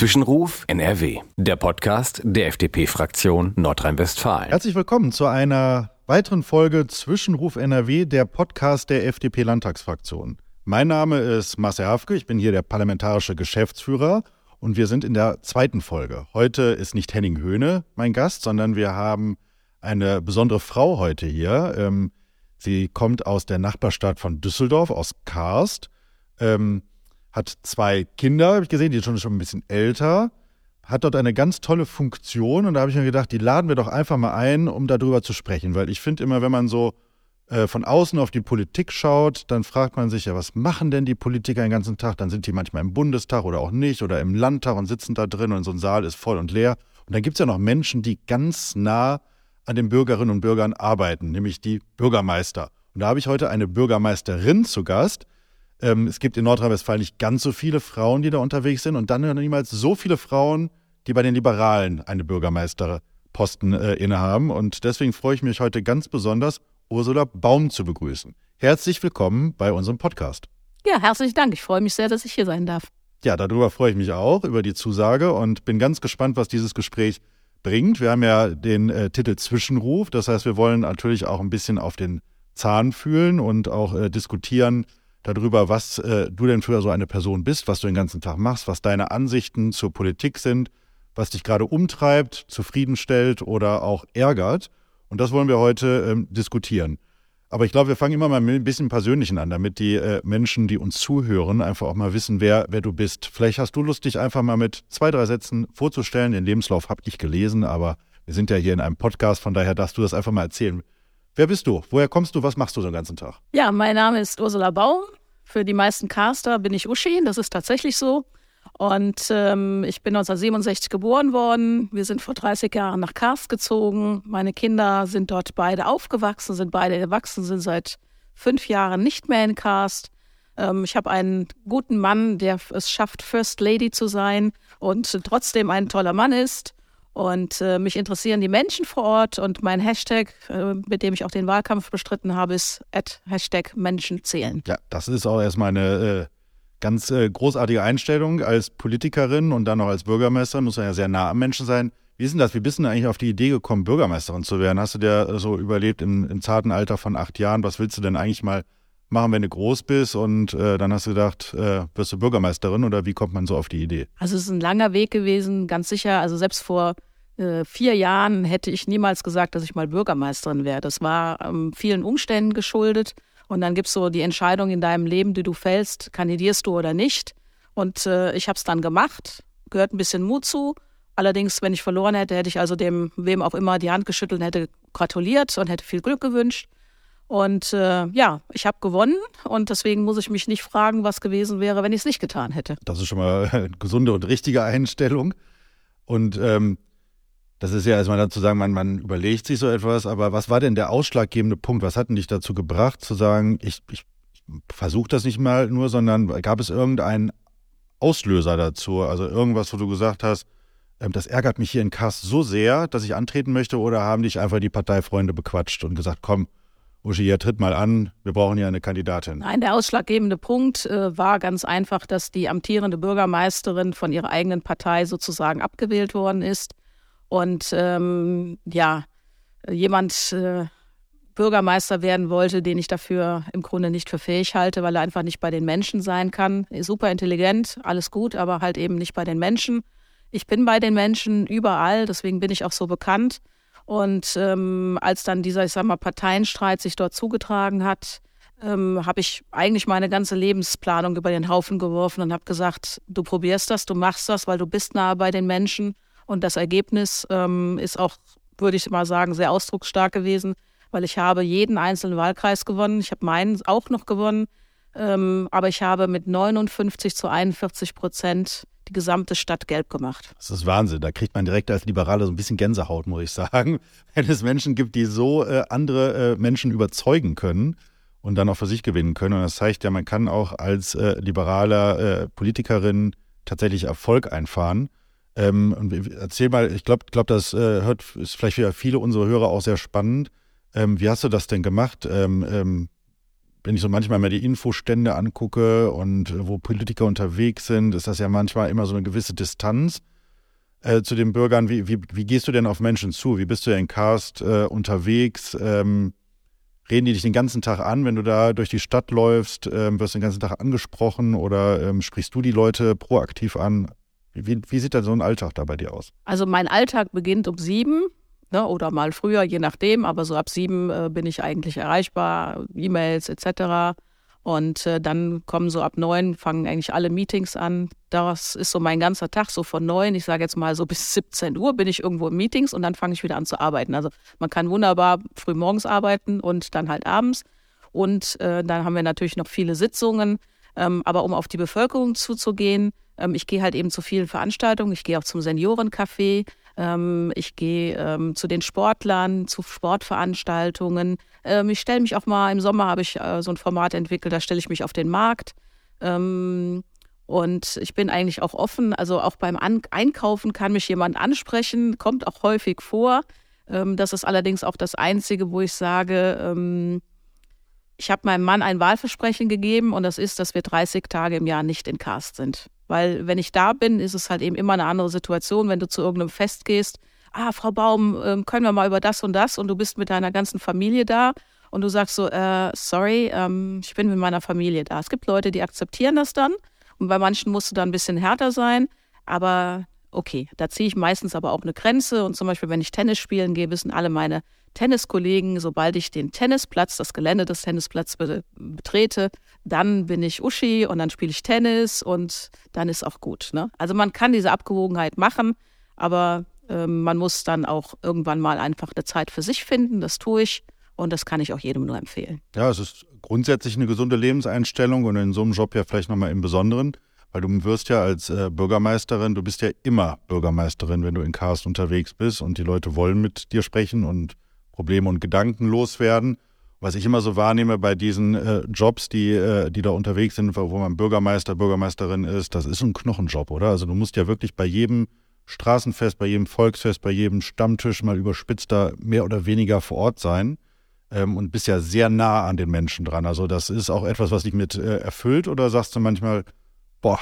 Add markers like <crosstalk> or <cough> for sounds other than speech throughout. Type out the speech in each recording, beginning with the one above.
Zwischenruf NRW, der Podcast der FDP-Fraktion Nordrhein-Westfalen. Herzlich willkommen zu einer weiteren Folge Zwischenruf NRW, der Podcast der FDP-Landtagsfraktion. Mein Name ist Marcel Hafke, ich bin hier der parlamentarische Geschäftsführer und wir sind in der zweiten Folge. Heute ist nicht Henning Höhne mein Gast, sondern wir haben eine besondere Frau heute hier. Ähm, sie kommt aus der Nachbarstadt von Düsseldorf, aus Karst. Ähm, hat zwei Kinder, habe ich gesehen, die sind schon, schon ein bisschen älter, hat dort eine ganz tolle Funktion und da habe ich mir gedacht, die laden wir doch einfach mal ein, um darüber zu sprechen, weil ich finde immer, wenn man so äh, von außen auf die Politik schaut, dann fragt man sich ja, was machen denn die Politiker den ganzen Tag? Dann sind die manchmal im Bundestag oder auch nicht oder im Landtag und sitzen da drin und so ein Saal ist voll und leer. Und dann gibt es ja noch Menschen, die ganz nah an den Bürgerinnen und Bürgern arbeiten, nämlich die Bürgermeister. Und da habe ich heute eine Bürgermeisterin zu Gast, ähm, es gibt in Nordrhein-Westfalen nicht ganz so viele Frauen, die da unterwegs sind und dann niemals so viele Frauen, die bei den Liberalen eine Bürgermeisterposten äh, innehaben. Und deswegen freue ich mich heute ganz besonders, Ursula Baum zu begrüßen. Herzlich willkommen bei unserem Podcast. Ja, herzlichen Dank. Ich freue mich sehr, dass ich hier sein darf. Ja, darüber freue ich mich auch, über die Zusage und bin ganz gespannt, was dieses Gespräch bringt. Wir haben ja den äh, Titel Zwischenruf. Das heißt, wir wollen natürlich auch ein bisschen auf den Zahn fühlen und auch äh, diskutieren, darüber, was äh, du denn für so eine Person bist, was du den ganzen Tag machst, was deine Ansichten zur Politik sind, was dich gerade umtreibt, zufriedenstellt oder auch ärgert. Und das wollen wir heute ähm, diskutieren. Aber ich glaube, wir fangen immer mal mit ein bisschen Persönlichen an, damit die äh, Menschen, die uns zuhören, einfach auch mal wissen, wer, wer du bist. Vielleicht hast du Lust, dich einfach mal mit zwei, drei Sätzen vorzustellen. Den Lebenslauf habe ich gelesen, aber wir sind ja hier in einem Podcast, von daher darfst du das einfach mal erzählen. Wer bist du? Woher kommst du? Was machst du den ganzen Tag? Ja, mein Name ist Ursula Baum. Für die meisten Caster bin ich Uschi, das ist tatsächlich so. Und ähm, ich bin 1967 geboren worden. Wir sind vor 30 Jahren nach Karst gezogen. Meine Kinder sind dort beide aufgewachsen, sind beide erwachsen, sind seit fünf Jahren nicht mehr in Karst. Ähm, ich habe einen guten Mann, der es schafft, First Lady zu sein und trotzdem ein toller Mann ist. Und äh, mich interessieren die Menschen vor Ort und mein Hashtag, äh, mit dem ich auch den Wahlkampf bestritten habe, ist Hashtag Menschen zählen. Ja, das ist auch erstmal eine äh, ganz äh, großartige Einstellung. Als Politikerin und dann noch als Bürgermeisterin muss man ja sehr nah am Menschen sein. Wie ist denn das? Wie bist du denn eigentlich auf die Idee gekommen, Bürgermeisterin zu werden? Hast du dir so überlebt im, im zarten Alter von acht Jahren, was willst du denn eigentlich mal machen, wenn du groß bist und äh, dann hast du gedacht, äh, wirst du Bürgermeisterin oder wie kommt man so auf die Idee? Also es ist ein langer Weg gewesen, ganz sicher. Also selbst vor äh, vier Jahren hätte ich niemals gesagt, dass ich mal Bürgermeisterin wäre. Das war ähm, vielen Umständen geschuldet. Und dann gibt es so die Entscheidung in deinem Leben, die du fällst, kandidierst du oder nicht. Und äh, ich habe es dann gemacht, gehört ein bisschen Mut zu. Allerdings, wenn ich verloren hätte, hätte ich also dem, wem auch immer die Hand geschüttelt und hätte gratuliert und hätte viel Glück gewünscht. Und äh, ja, ich habe gewonnen und deswegen muss ich mich nicht fragen, was gewesen wäre, wenn ich es nicht getan hätte. Das ist schon mal eine gesunde und richtige Einstellung. Und ähm, das ist ja erstmal dazu sagen, man, man überlegt sich so etwas, aber was war denn der ausschlaggebende Punkt? Was hat denn dich dazu gebracht, zu sagen, ich, ich versuche das nicht mal nur, sondern gab es irgendeinen Auslöser dazu? Also irgendwas, wo du gesagt hast, ähm, das ärgert mich hier in Kass so sehr, dass ich antreten möchte, oder haben dich einfach die Parteifreunde bequatscht und gesagt, komm, Uschi, ja, tritt mal an, wir brauchen ja eine Kandidatin. Nein, der ausschlaggebende Punkt äh, war ganz einfach, dass die amtierende Bürgermeisterin von ihrer eigenen Partei sozusagen abgewählt worden ist. Und ähm, ja, jemand äh, Bürgermeister werden wollte, den ich dafür im Grunde nicht für fähig halte, weil er einfach nicht bei den Menschen sein kann. Super intelligent, alles gut, aber halt eben nicht bei den Menschen. Ich bin bei den Menschen überall, deswegen bin ich auch so bekannt. Und ähm, als dann dieser, ich sag mal, Parteienstreit sich dort zugetragen hat, ähm, habe ich eigentlich meine ganze Lebensplanung über den Haufen geworfen und habe gesagt, du probierst das, du machst das, weil du bist nahe bei den Menschen. Und das Ergebnis ähm, ist auch, würde ich mal sagen, sehr ausdrucksstark gewesen, weil ich habe jeden einzelnen Wahlkreis gewonnen. Ich habe meinen auch noch gewonnen. Ähm, aber ich habe mit 59 zu 41 Prozent die gesamte Stadt gelb gemacht. Das ist Wahnsinn. Da kriegt man direkt als Liberaler so ein bisschen Gänsehaut, muss ich sagen. <laughs> Wenn es Menschen gibt, die so äh, andere äh, Menschen überzeugen können und dann auch für sich gewinnen können. Und das zeigt ja, man kann auch als äh, liberaler äh, Politikerin tatsächlich Erfolg einfahren. Ähm, und erzähl mal, ich glaube, glaub, das äh, hört, ist vielleicht für viele unserer Hörer auch sehr spannend. Ähm, wie hast du das denn gemacht? Ähm, ähm wenn ich so manchmal mal die Infostände angucke und äh, wo Politiker unterwegs sind, ist das ja manchmal immer so eine gewisse Distanz äh, zu den Bürgern. Wie, wie, wie, gehst du denn auf Menschen zu? Wie bist du in Cast äh, unterwegs? Ähm, reden die dich den ganzen Tag an, wenn du da durch die Stadt läufst? Ähm, wirst du den ganzen Tag angesprochen oder ähm, sprichst du die Leute proaktiv an? Wie, wie sieht denn so ein Alltag da bei dir aus? Also mein Alltag beginnt um sieben ne, oder mal früher, je nachdem, aber so ab sieben äh, bin ich eigentlich erreichbar, E-Mails etc. Und äh, dann kommen so ab neun, fangen eigentlich alle Meetings an. Das ist so mein ganzer Tag, so von neun, ich sage jetzt mal so bis 17 Uhr bin ich irgendwo in Meetings und dann fange ich wieder an zu arbeiten. Also man kann wunderbar früh morgens arbeiten und dann halt abends. Und äh, dann haben wir natürlich noch viele Sitzungen. Ähm, aber um auf die Bevölkerung zuzugehen, ähm, ich gehe halt eben zu vielen Veranstaltungen. Ich gehe auch zum Seniorencafé. Ähm, ich gehe ähm, zu den Sportlern, zu Sportveranstaltungen. Ähm, ich stelle mich auch mal, im Sommer habe ich äh, so ein Format entwickelt, da stelle ich mich auf den Markt. Ähm, und ich bin eigentlich auch offen. Also auch beim An Einkaufen kann mich jemand ansprechen, kommt auch häufig vor. Ähm, das ist allerdings auch das Einzige, wo ich sage, ähm, ich habe meinem Mann ein Wahlversprechen gegeben und das ist, dass wir 30 Tage im Jahr nicht in Cast sind. Weil wenn ich da bin, ist es halt eben immer eine andere Situation, wenn du zu irgendeinem Fest gehst. Ah, Frau Baum, ähm, können wir mal über das und das und du bist mit deiner ganzen Familie da und du sagst so, äh, sorry, ähm, ich bin mit meiner Familie da. Es gibt Leute, die akzeptieren das dann und bei manchen musst du da ein bisschen härter sein, aber okay, da ziehe ich meistens aber auch eine Grenze und zum Beispiel, wenn ich Tennis spielen gehe, wissen alle meine Tenniskollegen, sobald ich den Tennisplatz, das Gelände des Tennisplatzes betrete, dann bin ich Uschi und dann spiele ich Tennis und dann ist auch gut. Ne? Also man kann diese Abgewogenheit machen, aber äh, man muss dann auch irgendwann mal einfach eine Zeit für sich finden. Das tue ich und das kann ich auch jedem nur empfehlen. Ja, es ist grundsätzlich eine gesunde Lebenseinstellung und in so einem Job ja vielleicht nochmal im Besonderen. Weil du wirst ja als äh, Bürgermeisterin, du bist ja immer Bürgermeisterin, wenn du in Cast unterwegs bist und die Leute wollen mit dir sprechen und Probleme und Gedanken loswerden. Was ich immer so wahrnehme bei diesen äh, Jobs, die, äh, die da unterwegs sind, wo man Bürgermeister, Bürgermeisterin ist, das ist ein Knochenjob, oder? Also du musst ja wirklich bei jedem Straßenfest, bei jedem Volksfest, bei jedem Stammtisch mal überspitzt da mehr oder weniger vor Ort sein ähm, und bist ja sehr nah an den Menschen dran. Also das ist auch etwas, was dich mit äh, erfüllt oder sagst du manchmal, boah,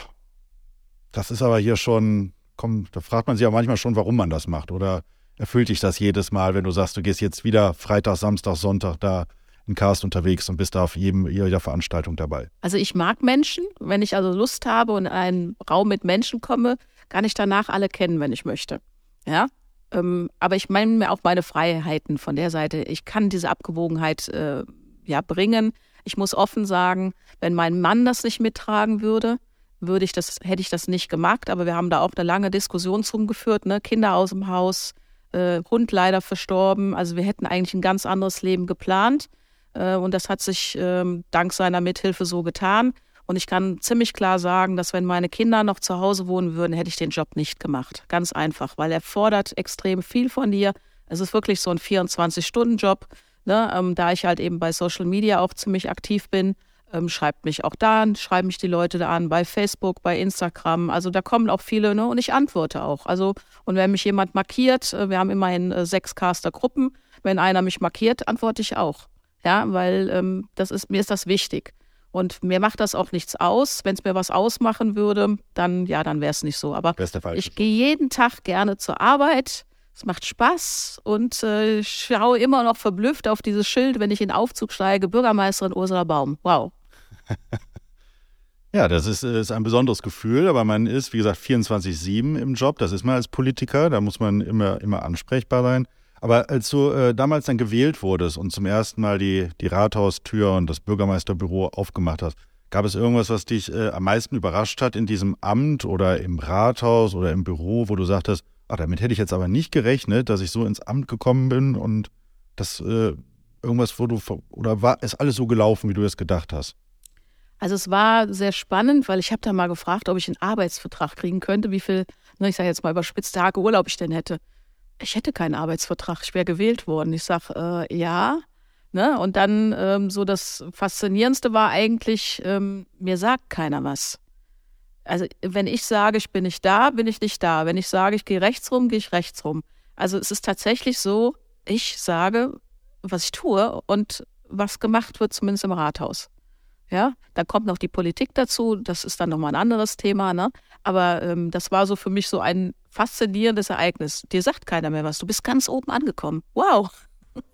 das ist aber hier schon, komm, da fragt man sich auch manchmal schon, warum man das macht oder erfüllt dich das jedes Mal, wenn du sagst, du gehst jetzt wieder Freitag, Samstag, Sonntag da in Cast unterwegs und bist da auf jedem, jeder Veranstaltung dabei? Also ich mag Menschen. Wenn ich also Lust habe und in einen Raum mit Menschen komme, kann ich danach alle kennen, wenn ich möchte. Ja, ähm, aber ich meine mir auch meine Freiheiten von der Seite. Ich kann diese Abgewogenheit äh, ja bringen. Ich muss offen sagen, wenn mein Mann das nicht mittragen würde, würde ich das, hätte ich das nicht gemacht. Aber wir haben da auch eine lange Diskussion zum geführt, ne? Kinder aus dem Haus, äh, Hund leider verstorben. Also wir hätten eigentlich ein ganz anderes Leben geplant. Äh, und das hat sich ähm, dank seiner Mithilfe so getan. Und ich kann ziemlich klar sagen, dass wenn meine Kinder noch zu Hause wohnen würden, hätte ich den Job nicht gemacht. Ganz einfach, weil er fordert extrem viel von dir. Es ist wirklich so ein 24-Stunden-Job. Ne? Ähm, da ich halt eben bei Social Media auch ziemlich aktiv bin, ähm, schreibt mich auch da an, schreiben mich die Leute da an, bei Facebook, bei Instagram. Also da kommen auch viele ne? und ich antworte auch. Also, und wenn mich jemand markiert, äh, wir haben immerhin äh, sechs Caster-Gruppen, wenn einer mich markiert, antworte ich auch. Ja, weil ähm, das ist, mir ist das wichtig. Und mir macht das auch nichts aus. Wenn es mir was ausmachen würde, dann ja, dann wäre es nicht so. Aber ich gehe jeden Tag gerne zur Arbeit. Es macht Spaß und äh, schaue immer noch verblüfft auf dieses Schild, wenn ich in den Aufzug steige, Bürgermeisterin Ursula Baum. Wow. <laughs> ja, das ist, ist ein besonderes Gefühl, aber man ist, wie gesagt, 24-7 im Job. Das ist man als Politiker, da muss man immer, immer ansprechbar sein. Aber als du äh, damals dann gewählt wurdest und zum ersten Mal die, die Rathaustür und das Bürgermeisterbüro aufgemacht hast, gab es irgendwas, was dich äh, am meisten überrascht hat in diesem Amt oder im Rathaus oder im Büro, wo du sagtest, ach, damit hätte ich jetzt aber nicht gerechnet, dass ich so ins Amt gekommen bin und das äh, irgendwas, wo du, oder war, ist alles so gelaufen, wie du es gedacht hast? Also es war sehr spannend, weil ich habe da mal gefragt, ob ich einen Arbeitsvertrag kriegen könnte, wie viel, ne, ich sage jetzt mal überspitzt Tage Urlaub ich denn hätte. Ich hätte keinen Arbeitsvertrag, ich wäre gewählt worden. Ich sage, äh, ja. Ne? Und dann ähm, so das Faszinierendste war eigentlich, ähm, mir sagt keiner was. Also wenn ich sage, ich bin nicht da, bin ich nicht da. Wenn ich sage, ich gehe rechts rum, gehe ich rechts rum. Also es ist tatsächlich so, ich sage, was ich tue und was gemacht wird, zumindest im Rathaus. Ja, dann kommt noch die Politik dazu, das ist dann nochmal ein anderes Thema, ne? Aber ähm, das war so für mich so ein faszinierendes Ereignis. Dir sagt keiner mehr was. Du bist ganz oben angekommen. Wow.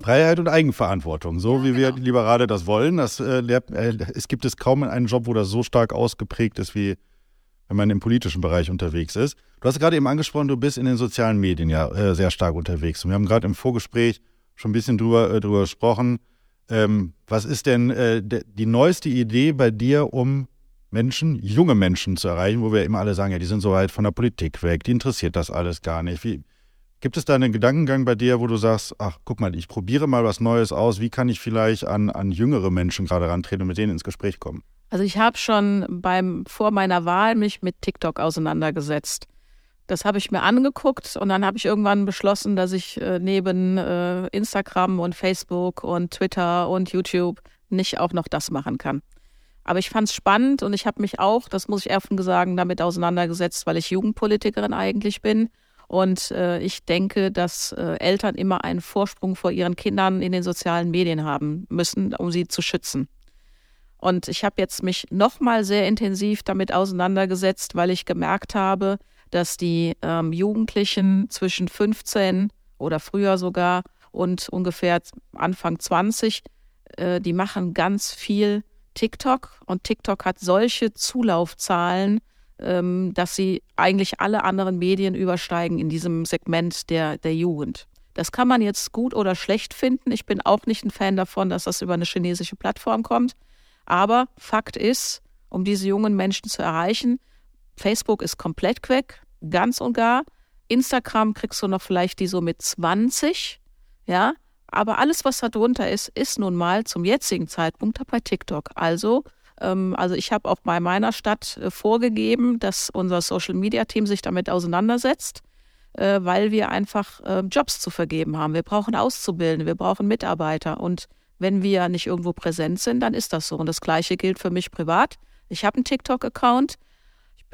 Freiheit und Eigenverantwortung, so ja, wie genau. wir Liberale das wollen. Das, äh, äh, es gibt es kaum einen Job, wo das so stark ausgeprägt ist, wie wenn man im politischen Bereich unterwegs ist. Du hast gerade eben angesprochen, du bist in den sozialen Medien ja äh, sehr stark unterwegs. Und wir haben gerade im Vorgespräch schon ein bisschen drüber, äh, drüber gesprochen. Ähm, was ist denn äh, die neueste Idee bei dir, um Menschen, junge Menschen zu erreichen, wo wir immer alle sagen, ja, die sind so weit von der Politik weg, die interessiert das alles gar nicht. Wie, gibt es da einen Gedankengang bei dir, wo du sagst, ach, guck mal, ich probiere mal was Neues aus, wie kann ich vielleicht an, an jüngere Menschen gerade rantreten und mit denen ins Gespräch kommen? Also ich habe schon beim vor meiner Wahl mich mit TikTok auseinandergesetzt. Das habe ich mir angeguckt und dann habe ich irgendwann beschlossen, dass ich äh, neben äh, Instagram und Facebook und Twitter und YouTube nicht auch noch das machen kann. Aber ich fand es spannend und ich habe mich auch, das muss ich offen sagen, damit auseinandergesetzt, weil ich Jugendpolitikerin eigentlich bin. Und äh, ich denke, dass äh, Eltern immer einen Vorsprung vor ihren Kindern in den sozialen Medien haben müssen, um sie zu schützen. Und ich habe jetzt mich nochmal sehr intensiv damit auseinandergesetzt, weil ich gemerkt habe, dass die ähm, Jugendlichen zwischen 15 oder früher sogar und ungefähr Anfang 20, äh, die machen ganz viel TikTok und TikTok hat solche Zulaufzahlen, ähm, dass sie eigentlich alle anderen Medien übersteigen in diesem Segment der, der Jugend. Das kann man jetzt gut oder schlecht finden. Ich bin auch nicht ein Fan davon, dass das über eine chinesische Plattform kommt. Aber Fakt ist, um diese jungen Menschen zu erreichen, Facebook ist komplett weg, ganz und gar. Instagram kriegst du noch vielleicht die so mit 20, ja. Aber alles, was da drunter ist, ist nun mal zum jetzigen Zeitpunkt bei TikTok. Also, ähm, also ich habe auch bei meiner Stadt äh, vorgegeben, dass unser Social Media Team sich damit auseinandersetzt, äh, weil wir einfach äh, Jobs zu vergeben haben. Wir brauchen Auszubildende, wir brauchen Mitarbeiter und wenn wir nicht irgendwo präsent sind, dann ist das so. Und das Gleiche gilt für mich privat. Ich habe einen TikTok-Account.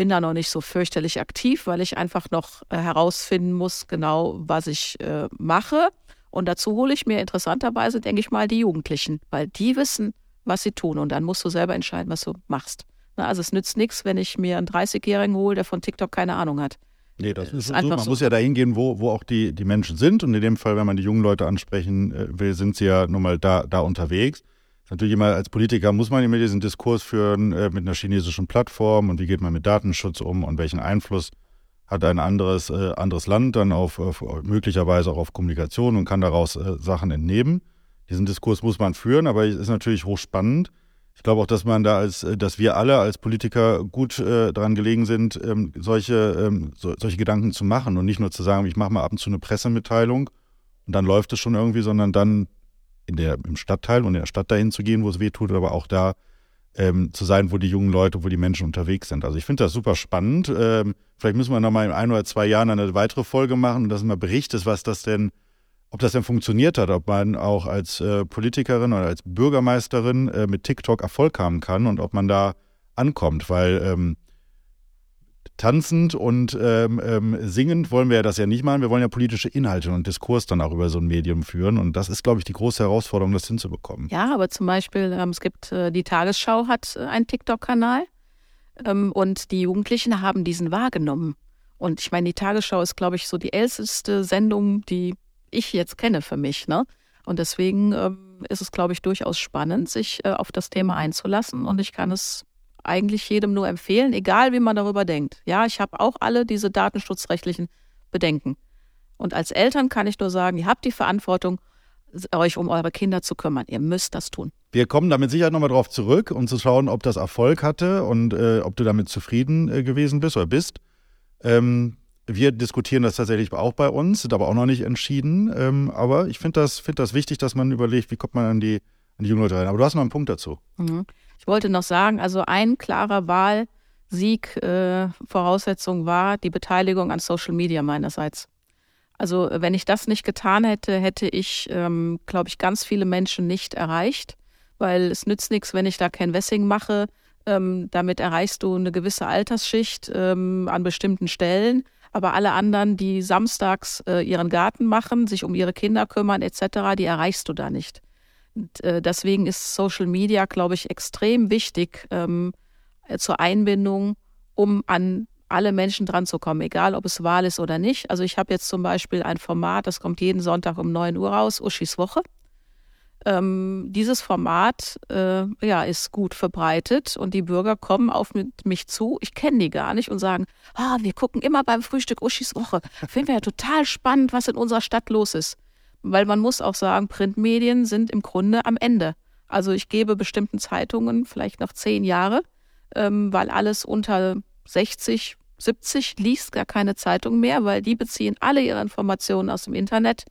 Ich bin da noch nicht so fürchterlich aktiv, weil ich einfach noch äh, herausfinden muss, genau, was ich äh, mache. Und dazu hole ich mir interessanterweise, denke ich mal, die Jugendlichen, weil die wissen, was sie tun. Und dann musst du selber entscheiden, was du machst. Na, also es nützt nichts, wenn ich mir einen 30-Jährigen hole, der von TikTok keine Ahnung hat. Nee, das ist, ist einfach so. Man so. muss ja dahin gehen, wo, wo auch die, die Menschen sind. Und in dem Fall, wenn man die jungen Leute ansprechen äh, will, sind sie ja nun mal da, da unterwegs. Natürlich immer als Politiker muss man immer diesen Diskurs führen äh, mit einer chinesischen Plattform und wie geht man mit Datenschutz um und welchen Einfluss hat ein anderes, äh, anderes Land dann auf, auf, möglicherweise auch auf Kommunikation und kann daraus äh, Sachen entnehmen. Diesen Diskurs muss man führen, aber es ist natürlich hochspannend. Ich glaube auch, dass man da als, äh, dass wir alle als Politiker gut äh, daran gelegen sind, ähm, solche, ähm, so, solche Gedanken zu machen und nicht nur zu sagen, ich mache mal ab und zu eine Pressemitteilung und dann läuft es schon irgendwie, sondern dann in der, im Stadtteil und in der Stadt dahin zu gehen, wo es weh tut, aber auch da ähm, zu sein, wo die jungen Leute, wo die Menschen unterwegs sind. Also ich finde das super spannend. Ähm, vielleicht müssen wir noch mal in ein oder zwei Jahren eine weitere Folge machen und dass man berichtet, was das denn, ob das denn funktioniert hat, ob man auch als äh, Politikerin oder als Bürgermeisterin äh, mit TikTok Erfolg haben kann und ob man da ankommt, weil ähm, tanzend und ähm, ähm, singend wollen wir ja das ja nicht machen. Wir wollen ja politische Inhalte und Diskurs dann auch über so ein Medium führen. Und das ist, glaube ich, die große Herausforderung, das hinzubekommen. Ja, aber zum Beispiel, ähm, es gibt äh, die Tagesschau hat äh, einen TikTok-Kanal ähm, und die Jugendlichen haben diesen wahrgenommen. Und ich meine, die Tagesschau ist, glaube ich, so die älteste Sendung, die ich jetzt kenne für mich. Ne? Und deswegen ähm, ist es, glaube ich, durchaus spannend, sich äh, auf das Thema einzulassen. Und ich kann es eigentlich jedem nur empfehlen, egal wie man darüber denkt. Ja, ich habe auch alle diese datenschutzrechtlichen Bedenken. Und als Eltern kann ich nur sagen, ihr habt die Verantwortung, euch um eure Kinder zu kümmern. Ihr müsst das tun. Wir kommen damit sicher nochmal drauf zurück, um zu schauen, ob das Erfolg hatte und äh, ob du damit zufrieden äh, gewesen bist oder bist. Ähm, wir diskutieren das tatsächlich auch bei uns, sind aber auch noch nicht entschieden. Ähm, aber ich finde das, find das wichtig, dass man überlegt, wie kommt man an die, an die jungen Leute rein. Aber du hast noch einen Punkt dazu. Mhm. Ich wollte noch sagen, also ein klarer Wahlsieg, äh, Voraussetzung war die Beteiligung an Social Media meinerseits. Also wenn ich das nicht getan hätte, hätte ich, ähm, glaube ich, ganz viele Menschen nicht erreicht, weil es nützt nichts, wenn ich da kein Wessing mache. Ähm, damit erreichst du eine gewisse Altersschicht ähm, an bestimmten Stellen. Aber alle anderen, die samstags äh, ihren Garten machen, sich um ihre Kinder kümmern etc., die erreichst du da nicht deswegen ist Social Media, glaube ich, extrem wichtig ähm, äh, zur Einbindung, um an alle Menschen dran zu kommen, egal ob es Wahl ist oder nicht. Also ich habe jetzt zum Beispiel ein Format, das kommt jeden Sonntag um 9 Uhr raus, Uschis Woche. Ähm, dieses Format äh, ja, ist gut verbreitet und die Bürger kommen auf mit mich zu. Ich kenne die gar nicht und sagen, ah, wir gucken immer beim Frühstück Uschis Woche. Finden wir ja total spannend, was in unserer Stadt los ist. Weil man muss auch sagen, Printmedien sind im Grunde am Ende. Also ich gebe bestimmten Zeitungen vielleicht noch zehn Jahre, ähm, weil alles unter 60, 70 liest gar keine Zeitung mehr, weil die beziehen alle ihre Informationen aus dem Internet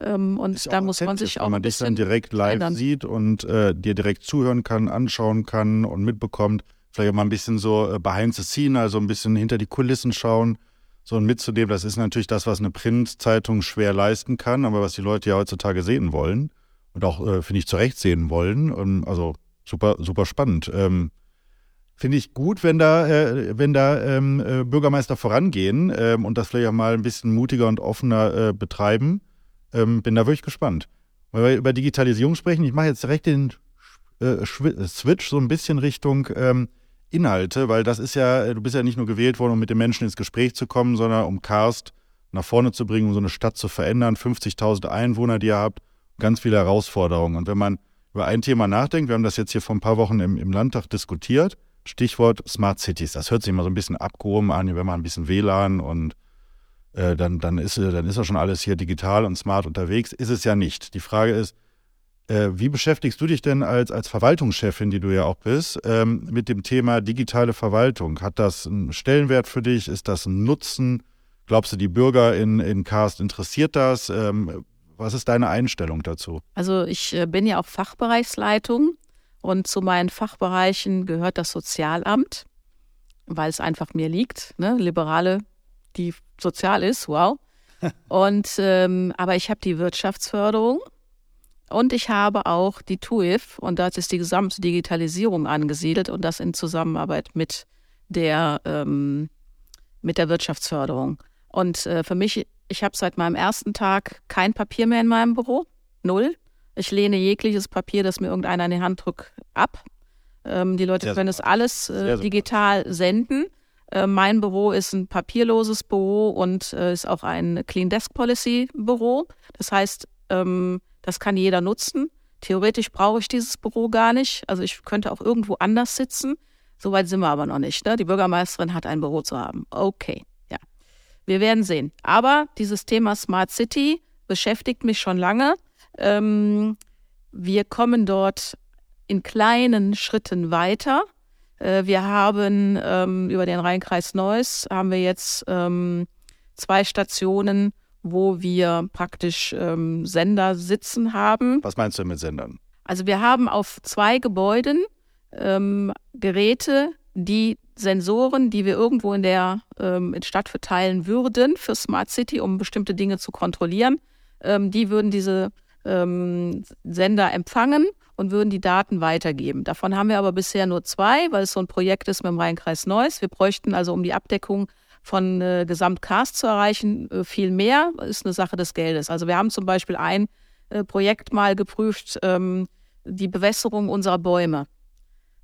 ähm, und da muss man sich auch. Wenn man dich dann direkt live ändern. sieht und äh, dir direkt zuhören kann, anschauen kann und mitbekommt, vielleicht auch mal ein bisschen so äh, behind the scene, also ein bisschen hinter die Kulissen schauen, so mitzunehmen. Das ist natürlich das, was eine Printzeitung schwer leisten kann, aber was die Leute ja heutzutage sehen wollen und auch, äh, finde ich, zu Recht sehen wollen. Und, also super, super spannend. Ähm, Finde ich gut, wenn da, äh, wenn da ähm, äh, Bürgermeister vorangehen ähm, und das vielleicht auch mal ein bisschen mutiger und offener äh, betreiben. Ähm, bin da wirklich gespannt. Weil wir über Digitalisierung sprechen, ich mache jetzt direkt den äh, Switch so ein bisschen Richtung ähm, Inhalte, weil das ist ja, du bist ja nicht nur gewählt worden, um mit den Menschen ins Gespräch zu kommen, sondern um Karst nach vorne zu bringen, um so eine Stadt zu verändern. 50.000 Einwohner, die ihr habt, ganz viele Herausforderungen. Und wenn man über ein Thema nachdenkt, wir haben das jetzt hier vor ein paar Wochen im, im Landtag diskutiert, Stichwort Smart Cities. Das hört sich immer so ein bisschen abgehoben an, wenn man ein bisschen WLAN und äh, dann, dann, ist, dann ist ja schon alles hier digital und smart unterwegs. Ist es ja nicht. Die Frage ist, äh, wie beschäftigst du dich denn als, als Verwaltungschefin, die du ja auch bist, ähm, mit dem Thema digitale Verwaltung? Hat das einen Stellenwert für dich? Ist das ein Nutzen? Glaubst du, die Bürger in, in Cast interessiert das? Ähm, was ist deine Einstellung dazu? Also ich äh, bin ja auch Fachbereichsleitung und zu meinen Fachbereichen gehört das Sozialamt, weil es einfach mir liegt. Ne? Liberale die sozial ist, wow. <laughs> Und ähm, aber ich habe die Wirtschaftsförderung und ich habe auch die TUIF und da ist die gesamte Digitalisierung angesiedelt und das in Zusammenarbeit mit der ähm, mit der Wirtschaftsförderung. Und äh, für mich, ich habe seit meinem ersten Tag kein Papier mehr in meinem Büro, null. Ich lehne jegliches Papier, das mir irgendeiner in die Hand drückt, ab. Ähm, die Leute Sehr können super. es alles äh, digital senden. Äh, mein Büro ist ein papierloses Büro und äh, ist auch ein Clean Desk Policy Büro. Das heißt, ähm, das kann jeder nutzen. Theoretisch brauche ich dieses Büro gar nicht. Also ich könnte auch irgendwo anders sitzen. Soweit sind wir aber noch nicht. Ne? Die Bürgermeisterin hat ein Büro zu haben. Okay, ja. Wir werden sehen. Aber dieses Thema Smart City beschäftigt mich schon lange. Ähm, wir kommen dort in kleinen Schritten weiter. Äh, wir haben ähm, über den Rheinkreis Neuss haben wir jetzt ähm, zwei Stationen, wo wir praktisch ähm, Sender sitzen haben. Was meinst du mit Sendern? Also wir haben auf zwei Gebäuden ähm, Geräte, die Sensoren, die wir irgendwo in der ähm, in Stadt verteilen würden für Smart City, um bestimmte Dinge zu kontrollieren. Ähm, die würden diese ähm, Sender empfangen und würden die Daten weitergeben. Davon haben wir aber bisher nur zwei, weil es so ein Projekt ist mit dem Rheinkreis Neuss. Wir bräuchten also, um die Abdeckung von äh, Gesamtcast zu erreichen, äh, viel mehr. Ist eine Sache des Geldes. Also wir haben zum Beispiel ein äh, Projekt mal geprüft, ähm, die Bewässerung unserer Bäume.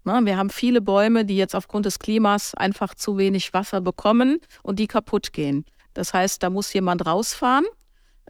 Na, wir haben viele Bäume, die jetzt aufgrund des Klimas einfach zu wenig Wasser bekommen und die kaputt gehen. Das heißt, da muss jemand rausfahren,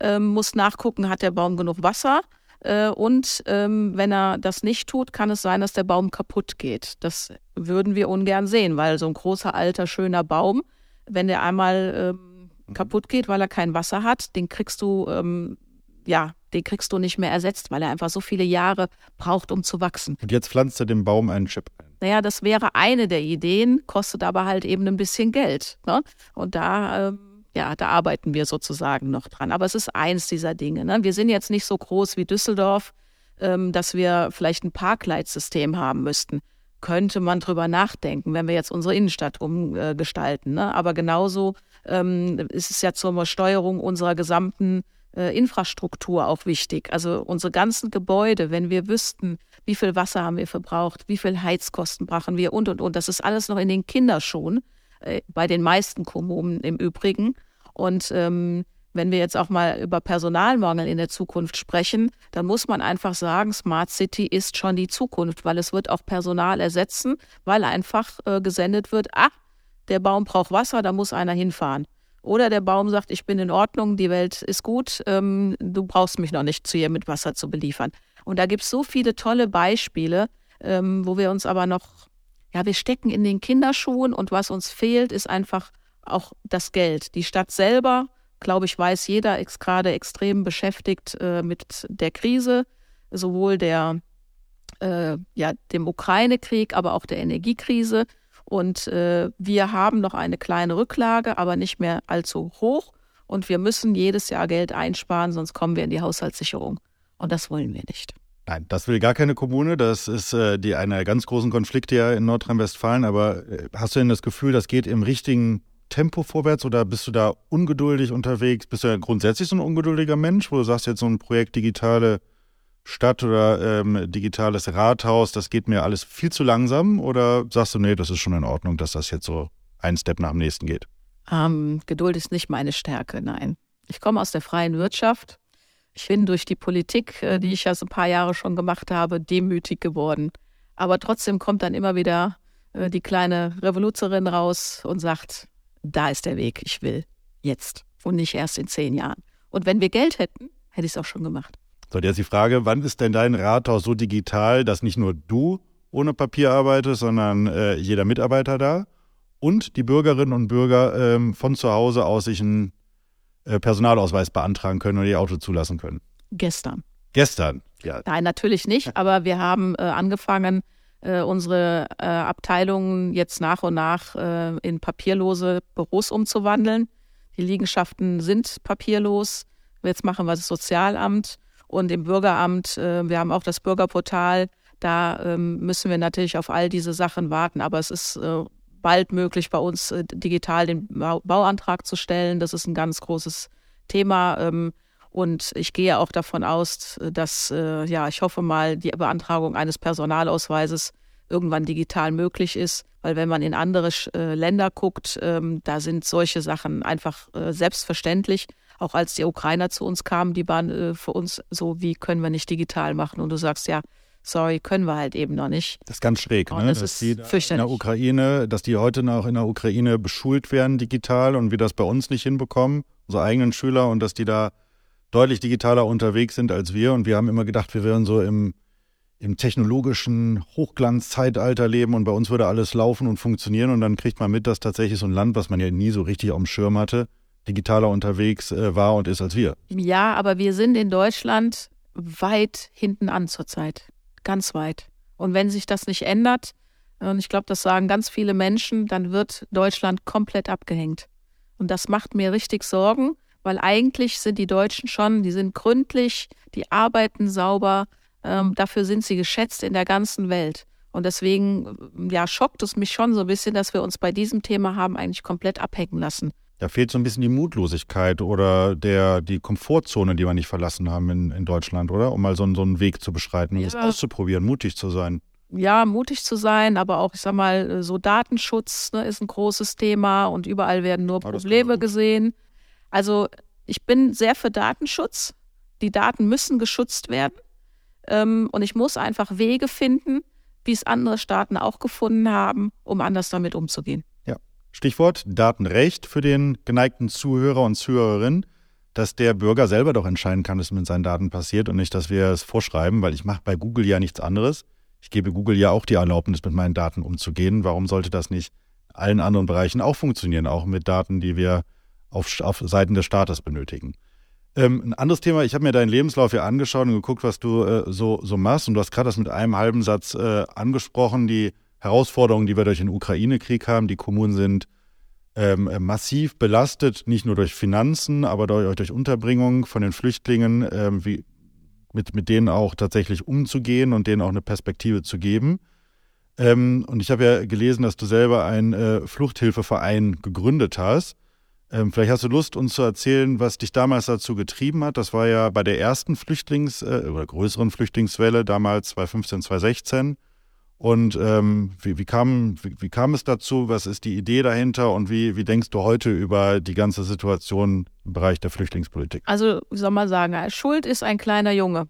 ähm, muss nachgucken, hat der Baum genug Wasser äh, und ähm, wenn er das nicht tut, kann es sein, dass der Baum kaputt geht. Das würden wir ungern sehen, weil so ein großer, alter, schöner Baum, wenn der einmal ähm, mhm. kaputt geht, weil er kein Wasser hat, den kriegst du, ähm, ja, den kriegst du nicht mehr ersetzt, weil er einfach so viele Jahre braucht, um zu wachsen. Und jetzt pflanzt er dem Baum einen Chip ein. Naja, das wäre eine der Ideen, kostet aber halt eben ein bisschen Geld. Ne? Und da ähm, ja, da arbeiten wir sozusagen noch dran. Aber es ist eins dieser Dinge. Ne? Wir sind jetzt nicht so groß wie Düsseldorf, ähm, dass wir vielleicht ein Parkleitsystem haben müssten. Könnte man drüber nachdenken, wenn wir jetzt unsere Innenstadt umgestalten. Ne? Aber genauso ähm, ist es ja zur Steuerung unserer gesamten äh, Infrastruktur auch wichtig. Also unsere ganzen Gebäude, wenn wir wüssten, wie viel Wasser haben wir verbraucht, wie viel Heizkosten brachen wir und und und. Das ist alles noch in den Kinderschuhen. Äh, bei den meisten Kommunen im Übrigen. Und ähm, wenn wir jetzt auch mal über Personalmangel in der Zukunft sprechen, dann muss man einfach sagen, Smart City ist schon die Zukunft, weil es wird auch Personal ersetzen, weil einfach äh, gesendet wird, ah, der Baum braucht Wasser, da muss einer hinfahren. Oder der Baum sagt, ich bin in Ordnung, die Welt ist gut, ähm, du brauchst mich noch nicht zu ihr mit Wasser zu beliefern. Und da gibt es so viele tolle Beispiele, ähm, wo wir uns aber noch, ja, wir stecken in den Kinderschuhen und was uns fehlt, ist einfach auch das Geld. Die Stadt selber glaube ich, weiß jeder, ist gerade extrem beschäftigt äh, mit der Krise, sowohl der, äh, ja, dem Ukraine-Krieg, aber auch der Energiekrise. Und äh, wir haben noch eine kleine Rücklage, aber nicht mehr allzu hoch. Und wir müssen jedes Jahr Geld einsparen, sonst kommen wir in die Haushaltssicherung. Und das wollen wir nicht. Nein, das will gar keine Kommune. Das ist äh, die einer ganz großen Konflikte ja in Nordrhein-Westfalen. Aber äh, hast du denn das Gefühl, das geht im richtigen Tempo vorwärts oder bist du da ungeduldig unterwegs? Bist du ja grundsätzlich so ein ungeduldiger Mensch, wo du sagst, jetzt so ein Projekt digitale Stadt oder ähm, digitales Rathaus, das geht mir alles viel zu langsam? Oder sagst du, nee, das ist schon in Ordnung, dass das jetzt so ein Step nach dem nächsten geht? Ähm, Geduld ist nicht meine Stärke, nein. Ich komme aus der freien Wirtschaft. Ich bin durch die Politik, äh, die ich ja so ein paar Jahre schon gemacht habe, demütig geworden. Aber trotzdem kommt dann immer wieder äh, die kleine Revoluzerin raus und sagt, da ist der Weg, ich will jetzt und nicht erst in zehn Jahren. Und wenn wir Geld hätten, hätte ich es auch schon gemacht. So, jetzt die Frage, wann ist denn dein Rathaus so digital, dass nicht nur du ohne Papier arbeitest, sondern äh, jeder Mitarbeiter da und die Bürgerinnen und Bürger ähm, von zu Hause aus sich einen äh, Personalausweis beantragen können und ihr Auto zulassen können? Gestern. Gestern, ja. Nein, natürlich nicht, <laughs> aber wir haben äh, angefangen, äh, unsere äh, Abteilungen jetzt nach und nach äh, in papierlose Büros umzuwandeln. Die Liegenschaften sind papierlos. Jetzt machen wir das Sozialamt und im Bürgeramt. Äh, wir haben auch das Bürgerportal. Da ähm, müssen wir natürlich auf all diese Sachen warten. Aber es ist äh, bald möglich, bei uns digital den Bauantrag zu stellen. Das ist ein ganz großes Thema. Und ich gehe auch davon aus, dass, äh, ja, ich hoffe mal, die Beantragung eines Personalausweises irgendwann digital möglich ist. Weil wenn man in andere äh, Länder guckt, ähm, da sind solche Sachen einfach äh, selbstverständlich. Auch als die Ukrainer zu uns kamen, die waren äh, für uns so, wie können wir nicht digital machen? Und du sagst, ja, sorry, können wir halt eben noch nicht. Das ist ganz schräg, ne? Das dass ist die in der Ukraine, dass die heute noch in der Ukraine beschult werden digital und wir das bei uns nicht hinbekommen, unsere eigenen Schüler, und dass die da deutlich digitaler unterwegs sind als wir. Und wir haben immer gedacht, wir wären so im, im technologischen Hochglanzzeitalter leben und bei uns würde alles laufen und funktionieren. Und dann kriegt man mit, dass tatsächlich so ein Land, was man ja nie so richtig auf dem Schirm hatte, digitaler unterwegs äh, war und ist als wir. Ja, aber wir sind in Deutschland weit hinten an zurzeit. Ganz weit. Und wenn sich das nicht ändert, und ich glaube, das sagen ganz viele Menschen, dann wird Deutschland komplett abgehängt. Und das macht mir richtig Sorgen weil eigentlich sind die Deutschen schon, die sind gründlich, die arbeiten sauber, ähm, dafür sind sie geschätzt in der ganzen Welt. Und deswegen, ja, schockt es mich schon so ein bisschen, dass wir uns bei diesem Thema haben eigentlich komplett abhängen lassen. Da fehlt so ein bisschen die Mutlosigkeit oder der, die Komfortzone, die wir nicht verlassen haben in, in Deutschland, oder? Um mal so, so einen Weg zu beschreiten und ja. das auszuprobieren, mutig zu sein. Ja, mutig zu sein, aber auch, ich sag mal, so Datenschutz ne, ist ein großes Thema und überall werden nur Probleme gesehen. Also ich bin sehr für Datenschutz. Die Daten müssen geschützt werden. Ähm, und ich muss einfach Wege finden, wie es andere Staaten auch gefunden haben, um anders damit umzugehen. Ja. Stichwort Datenrecht für den geneigten Zuhörer und Zuhörerin, dass der Bürger selber doch entscheiden kann, was mit seinen Daten passiert und nicht, dass wir es vorschreiben, weil ich mache bei Google ja nichts anderes. Ich gebe Google ja auch die Erlaubnis, mit meinen Daten umzugehen. Warum sollte das nicht allen anderen Bereichen auch funktionieren, auch mit Daten, die wir auf, auf Seiten des Staates benötigen. Ähm, ein anderes Thema, ich habe mir deinen Lebenslauf hier angeschaut und geguckt, was du äh, so, so machst. Und du hast gerade das mit einem halben Satz äh, angesprochen, die Herausforderungen, die wir durch den Ukraine-Krieg haben. Die Kommunen sind ähm, massiv belastet, nicht nur durch Finanzen, aber durch, durch Unterbringung von den Flüchtlingen, ähm, wie, mit, mit denen auch tatsächlich umzugehen und denen auch eine Perspektive zu geben. Ähm, und ich habe ja gelesen, dass du selber einen äh, Fluchthilfeverein gegründet hast. Ähm, vielleicht hast du Lust, uns zu erzählen, was dich damals dazu getrieben hat. Das war ja bei der ersten Flüchtlings- äh, oder größeren Flüchtlingswelle, damals 2015, 2016. Und ähm, wie, wie, kam, wie, wie, kam es dazu? Was ist die Idee dahinter? Und wie, wie denkst du heute über die ganze Situation im Bereich der Flüchtlingspolitik? Also, wie soll man sagen, Schuld ist ein kleiner Junge.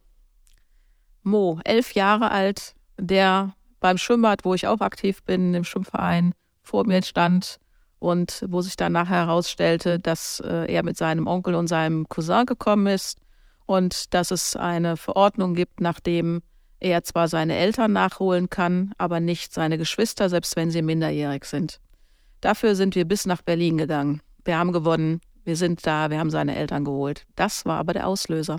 Mo, elf Jahre alt, der beim Schwimmbad, wo ich auch aktiv bin, im Schwimmverein, vor mir stand und wo sich dann nachher herausstellte, dass äh, er mit seinem Onkel und seinem Cousin gekommen ist und dass es eine Verordnung gibt, nachdem er zwar seine Eltern nachholen kann, aber nicht seine Geschwister, selbst wenn sie minderjährig sind. Dafür sind wir bis nach Berlin gegangen. Wir haben gewonnen, wir sind da, wir haben seine Eltern geholt. Das war aber der Auslöser.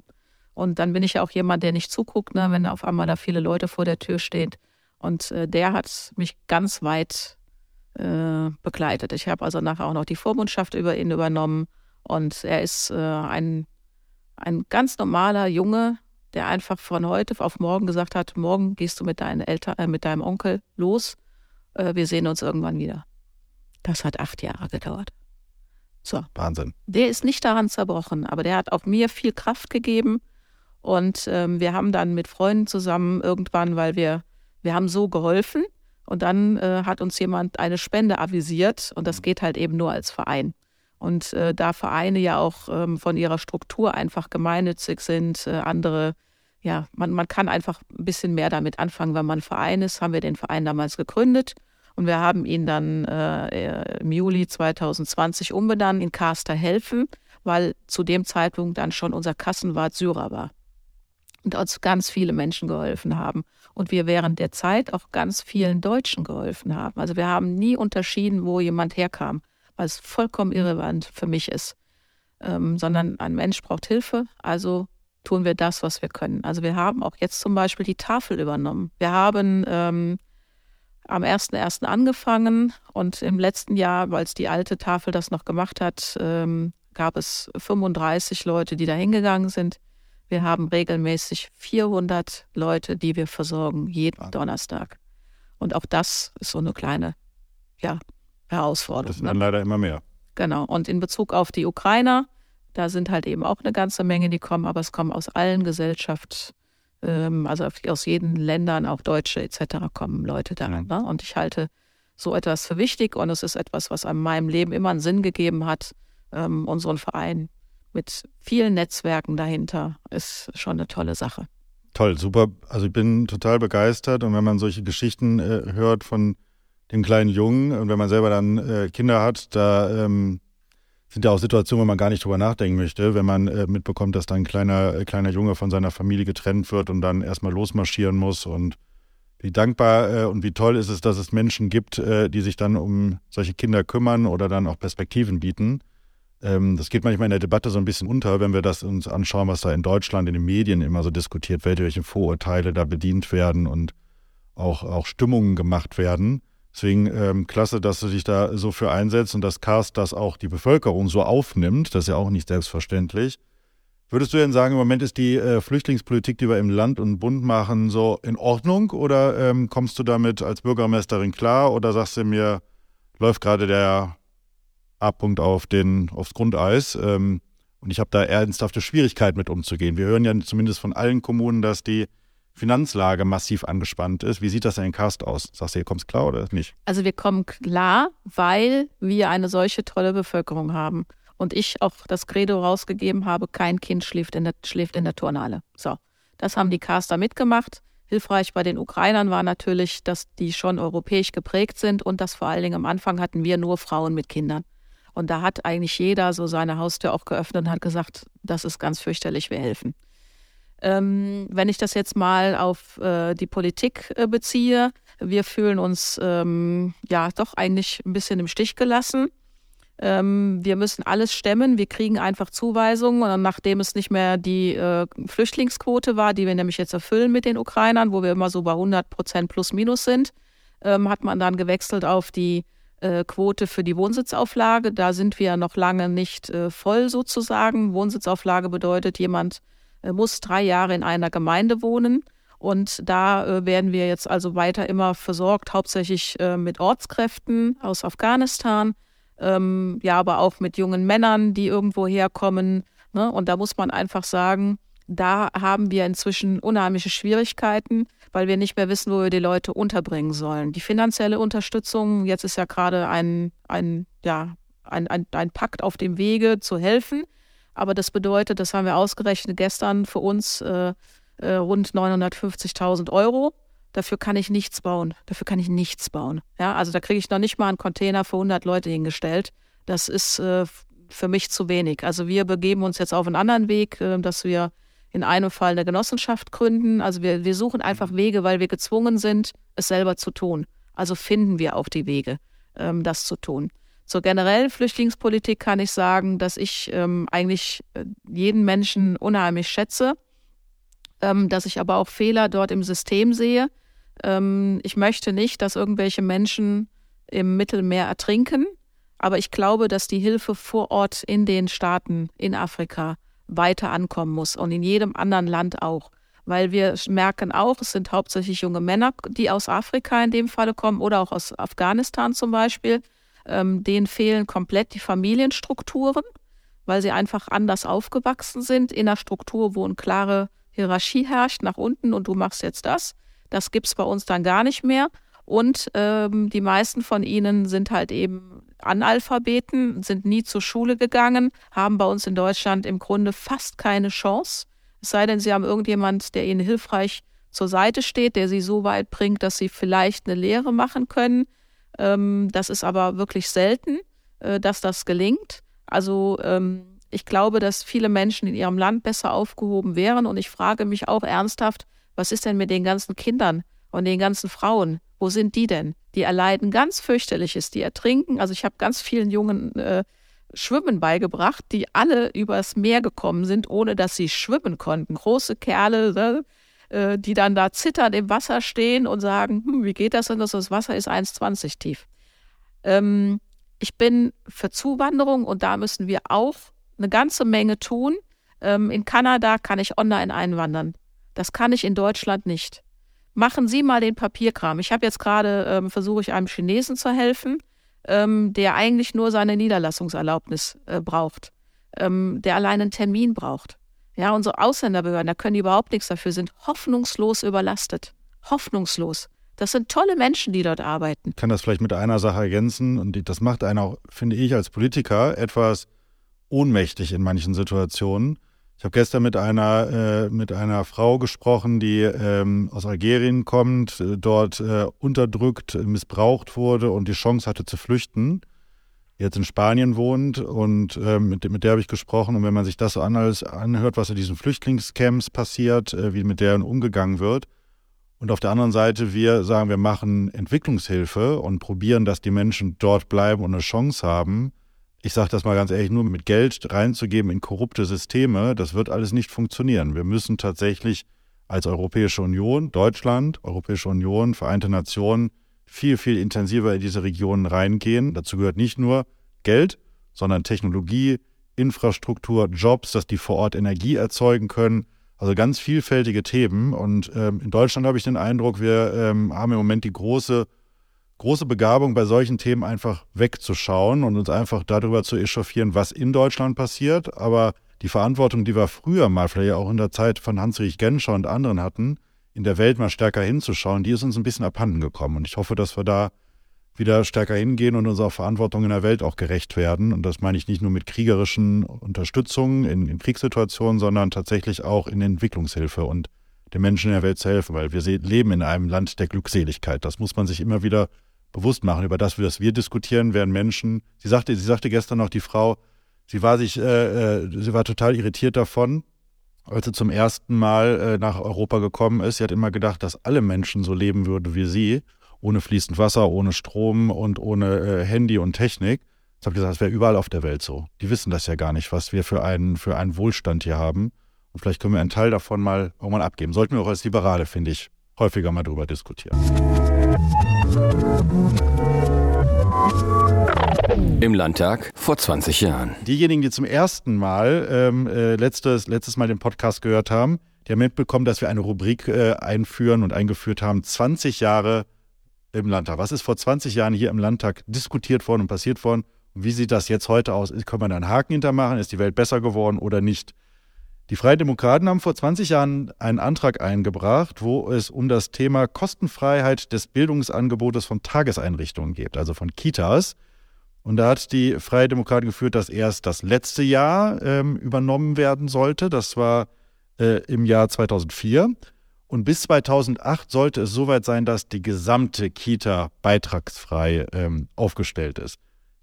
Und dann bin ich ja auch jemand, der nicht zuguckt, ne, wenn auf einmal da viele Leute vor der Tür stehen. Und äh, der hat mich ganz weit äh, begleitet. Ich habe also nachher auch noch die Vormundschaft über ihn übernommen. Und er ist äh, ein, ein ganz normaler Junge, der einfach von heute auf morgen gesagt hat, morgen gehst du mit deinen Eltern, äh, mit deinem Onkel los, äh, wir sehen uns irgendwann wieder. Das hat acht Jahre gedauert. So. Wahnsinn. Der ist nicht daran zerbrochen, aber der hat auch mir viel Kraft gegeben. Und ähm, wir haben dann mit Freunden zusammen irgendwann, weil wir, wir haben so geholfen. Und dann äh, hat uns jemand eine Spende avisiert und das mhm. geht halt eben nur als Verein. Und äh, da Vereine ja auch ähm, von ihrer Struktur einfach gemeinnützig sind, äh, andere, ja, man, man kann einfach ein bisschen mehr damit anfangen, wenn man Verein ist, haben wir den Verein damals gegründet. Und wir haben ihn dann äh, im Juli 2020 umbenannt in Caster Helfen, weil zu dem Zeitpunkt dann schon unser Kassenwart Syrer war und uns ganz viele Menschen geholfen haben. Und wir während der Zeit auch ganz vielen Deutschen geholfen haben. Also wir haben nie unterschieden, wo jemand herkam, weil es vollkommen irrelevant für mich ist. Ähm, sondern ein Mensch braucht Hilfe, also tun wir das, was wir können. Also wir haben auch jetzt zum Beispiel die Tafel übernommen. Wir haben ähm, am 1.1. angefangen und im letzten Jahr, weil es die alte Tafel das noch gemacht hat, ähm, gab es 35 Leute, die da hingegangen sind. Wir haben regelmäßig 400 Leute, die wir versorgen, jeden ah. Donnerstag. Und auch das ist so eine kleine ja, Herausforderung. Das sind dann ne? leider immer mehr. Genau. Und in Bezug auf die Ukrainer, da sind halt eben auch eine ganze Menge, die kommen, aber es kommen aus allen Gesellschaften, ähm, also aus jeden Ländern, auch Deutsche etc. kommen Leute da. Mhm. Ne? Und ich halte so etwas für wichtig und es ist etwas, was an meinem Leben immer einen Sinn gegeben hat, ähm, unseren Verein mit vielen Netzwerken dahinter ist schon eine tolle Sache. Toll, super. Also ich bin total begeistert und wenn man solche Geschichten äh, hört von dem kleinen Jungen und wenn man selber dann äh, Kinder hat, da ähm, sind ja auch Situationen, wo man gar nicht drüber nachdenken möchte, wenn man äh, mitbekommt, dass dann ein kleiner, äh, kleiner Junge von seiner Familie getrennt wird und dann erstmal losmarschieren muss und wie dankbar äh, und wie toll ist es, dass es Menschen gibt, äh, die sich dann um solche Kinder kümmern oder dann auch Perspektiven bieten. Ähm, das geht manchmal in der Debatte so ein bisschen unter, wenn wir das uns anschauen, was da in Deutschland in den Medien immer so diskutiert wird, welche Vorurteile da bedient werden und auch, auch Stimmungen gemacht werden. Deswegen ähm, klasse, dass du dich da so für einsetzt und dass Cast das auch die Bevölkerung so aufnimmt. Das ist ja auch nicht selbstverständlich. Würdest du denn sagen, im Moment ist die äh, Flüchtlingspolitik, die wir im Land und Bund machen, so in Ordnung? Oder ähm, kommst du damit als Bürgermeisterin klar? Oder sagst du mir, läuft gerade der A-Punkt auf den, aufs Grundeis. Ähm, und ich habe da ernsthafte Schwierigkeiten mit umzugehen. Wir hören ja zumindest von allen Kommunen, dass die Finanzlage massiv angespannt ist. Wie sieht das denn in Cast aus? Sagst du, ihr kommt klar oder nicht? Also wir kommen klar, weil wir eine solche tolle Bevölkerung haben. Und ich auch das Credo rausgegeben habe, kein Kind schläft in der, schläft in der Turnhalle. So, das haben die Caster mitgemacht. Hilfreich bei den Ukrainern war natürlich, dass die schon europäisch geprägt sind und dass vor allen Dingen am Anfang hatten wir nur Frauen mit Kindern. Und da hat eigentlich jeder so seine Haustür auch geöffnet und hat gesagt, das ist ganz fürchterlich, wir helfen. Ähm, wenn ich das jetzt mal auf äh, die Politik äh, beziehe, wir fühlen uns ähm, ja doch eigentlich ein bisschen im Stich gelassen. Ähm, wir müssen alles stemmen, wir kriegen einfach Zuweisungen und nachdem es nicht mehr die äh, Flüchtlingsquote war, die wir nämlich jetzt erfüllen mit den Ukrainern, wo wir immer so bei 100 Prozent plus minus sind, ähm, hat man dann gewechselt auf die äh, Quote für die Wohnsitzauflage. Da sind wir noch lange nicht äh, voll sozusagen. Wohnsitzauflage bedeutet, jemand äh, muss drei Jahre in einer Gemeinde wohnen. Und da äh, werden wir jetzt also weiter immer versorgt, hauptsächlich äh, mit Ortskräften aus Afghanistan, ähm, ja, aber auch mit jungen Männern, die irgendwo herkommen. Ne? Und da muss man einfach sagen, da haben wir inzwischen unheimliche Schwierigkeiten, weil wir nicht mehr wissen, wo wir die Leute unterbringen sollen. Die finanzielle Unterstützung, jetzt ist ja gerade ein, ein, ja, ein, ein, ein Pakt auf dem Wege zu helfen. Aber das bedeutet, das haben wir ausgerechnet gestern für uns, äh, äh, rund 950.000 Euro. Dafür kann ich nichts bauen. Dafür kann ich nichts bauen. Ja, also da kriege ich noch nicht mal einen Container für 100 Leute hingestellt. Das ist äh, für mich zu wenig. Also wir begeben uns jetzt auf einen anderen Weg, äh, dass wir in einem Fall eine Genossenschaft gründen. Also wir, wir suchen einfach Wege, weil wir gezwungen sind, es selber zu tun. Also finden wir auch die Wege, ähm, das zu tun. Zur generellen Flüchtlingspolitik kann ich sagen, dass ich ähm, eigentlich äh, jeden Menschen unheimlich schätze, ähm, dass ich aber auch Fehler dort im System sehe. Ähm, ich möchte nicht, dass irgendwelche Menschen im Mittelmeer ertrinken, aber ich glaube, dass die Hilfe vor Ort in den Staaten in Afrika weiter ankommen muss und in jedem anderen Land auch. Weil wir merken auch, es sind hauptsächlich junge Männer, die aus Afrika in dem Falle kommen oder auch aus Afghanistan zum Beispiel. Ähm, denen fehlen komplett die Familienstrukturen, weil sie einfach anders aufgewachsen sind in einer Struktur, wo eine klare Hierarchie herrscht nach unten und du machst jetzt das. Das gibt es bei uns dann gar nicht mehr. Und ähm, die meisten von ihnen sind halt eben Analphabeten, sind nie zur Schule gegangen, haben bei uns in Deutschland im Grunde fast keine Chance. Es sei denn, sie haben irgendjemand, der ihnen hilfreich zur Seite steht, der sie so weit bringt, dass sie vielleicht eine Lehre machen können. Ähm, das ist aber wirklich selten, äh, dass das gelingt. Also ähm, ich glaube, dass viele Menschen in ihrem Land besser aufgehoben wären. Und ich frage mich auch ernsthaft, was ist denn mit den ganzen Kindern und den ganzen Frauen? Wo sind die denn? Die erleiden ganz fürchterliches, die ertrinken. Also ich habe ganz vielen Jungen äh, Schwimmen beigebracht, die alle übers Meer gekommen sind, ohne dass sie schwimmen konnten. Große Kerle, ne? äh, die dann da zitternd im Wasser stehen und sagen, hm, wie geht das denn, dass das Wasser ist 1,20 tief. Ähm, ich bin für Zuwanderung und da müssen wir auch eine ganze Menge tun. Ähm, in Kanada kann ich online einwandern. Das kann ich in Deutschland nicht. Machen Sie mal den Papierkram. Ich habe jetzt gerade, ähm, versuche ich einem Chinesen zu helfen, ähm, der eigentlich nur seine Niederlassungserlaubnis äh, braucht, ähm, der allein einen Termin braucht. Ja, unsere Ausländerbehörden, da können die überhaupt nichts dafür, sind hoffnungslos überlastet. Hoffnungslos. Das sind tolle Menschen, die dort arbeiten. Ich kann das vielleicht mit einer Sache ergänzen und das macht einen auch, finde ich, als Politiker etwas ohnmächtig in manchen Situationen. Ich habe gestern mit einer, äh, mit einer Frau gesprochen, die ähm, aus Algerien kommt, äh, dort äh, unterdrückt, missbraucht wurde und die Chance hatte zu flüchten, jetzt in Spanien wohnt und ähm, mit, mit der habe ich gesprochen. Und wenn man sich das so alles anhört, was in diesen Flüchtlingscamps passiert, äh, wie mit deren umgegangen wird, und auf der anderen Seite wir sagen, wir machen Entwicklungshilfe und probieren, dass die Menschen dort bleiben und eine Chance haben, ich sage das mal ganz ehrlich, nur mit Geld reinzugeben in korrupte Systeme, das wird alles nicht funktionieren. Wir müssen tatsächlich als Europäische Union, Deutschland, Europäische Union, Vereinte Nationen viel, viel intensiver in diese Regionen reingehen. Dazu gehört nicht nur Geld, sondern Technologie, Infrastruktur, Jobs, dass die vor Ort Energie erzeugen können. Also ganz vielfältige Themen. Und ähm, in Deutschland habe ich den Eindruck, wir ähm, haben im Moment die große große Begabung, bei solchen Themen einfach wegzuschauen und uns einfach darüber zu echauffieren, was in Deutschland passiert. Aber die Verantwortung, die wir früher mal, vielleicht auch in der Zeit von Hans-Rich Genscher und anderen hatten, in der Welt mal stärker hinzuschauen, die ist uns ein bisschen abhanden gekommen. Und ich hoffe, dass wir da wieder stärker hingehen und unserer Verantwortung in der Welt auch gerecht werden. Und das meine ich nicht nur mit kriegerischen Unterstützungen in, in Kriegssituationen, sondern tatsächlich auch in Entwicklungshilfe und den Menschen in der Welt zu helfen, weil wir leben in einem Land der Glückseligkeit. Das muss man sich immer wieder bewusst machen. Über das, was wir diskutieren, werden Menschen. Sie sagte, sie sagte gestern noch die Frau, sie war sich, äh, äh, sie war total irritiert davon, als sie zum ersten Mal äh, nach Europa gekommen ist. Sie hat immer gedacht, dass alle Menschen so leben würden wie sie, ohne fließend Wasser, ohne Strom und ohne äh, Handy und Technik. Ich habe gesagt, das wäre überall auf der Welt so. Die wissen das ja gar nicht, was wir für einen, für einen Wohlstand hier haben. Und vielleicht können wir einen Teil davon mal irgendwann abgeben. Sollten wir auch als Liberale, finde ich, häufiger mal drüber diskutieren. Im Landtag vor 20 Jahren. Diejenigen, die zum ersten Mal ähm, äh, letztes, letztes Mal den Podcast gehört haben, die haben mitbekommen, dass wir eine Rubrik äh, einführen und eingeführt haben, 20 Jahre im Landtag. Was ist vor 20 Jahren hier im Landtag diskutiert worden und passiert worden? Wie sieht das jetzt heute aus? Können wir da einen Haken hintermachen? Ist die Welt besser geworden oder nicht? Die Freien Demokraten haben vor 20 Jahren einen Antrag eingebracht, wo es um das Thema Kostenfreiheit des Bildungsangebotes von Tageseinrichtungen geht, also von Kitas. Und da hat die Freie Demokraten geführt, dass erst das letzte Jahr ähm, übernommen werden sollte. Das war äh, im Jahr 2004. Und bis 2008 sollte es soweit sein, dass die gesamte Kita beitragsfrei ähm, aufgestellt ist.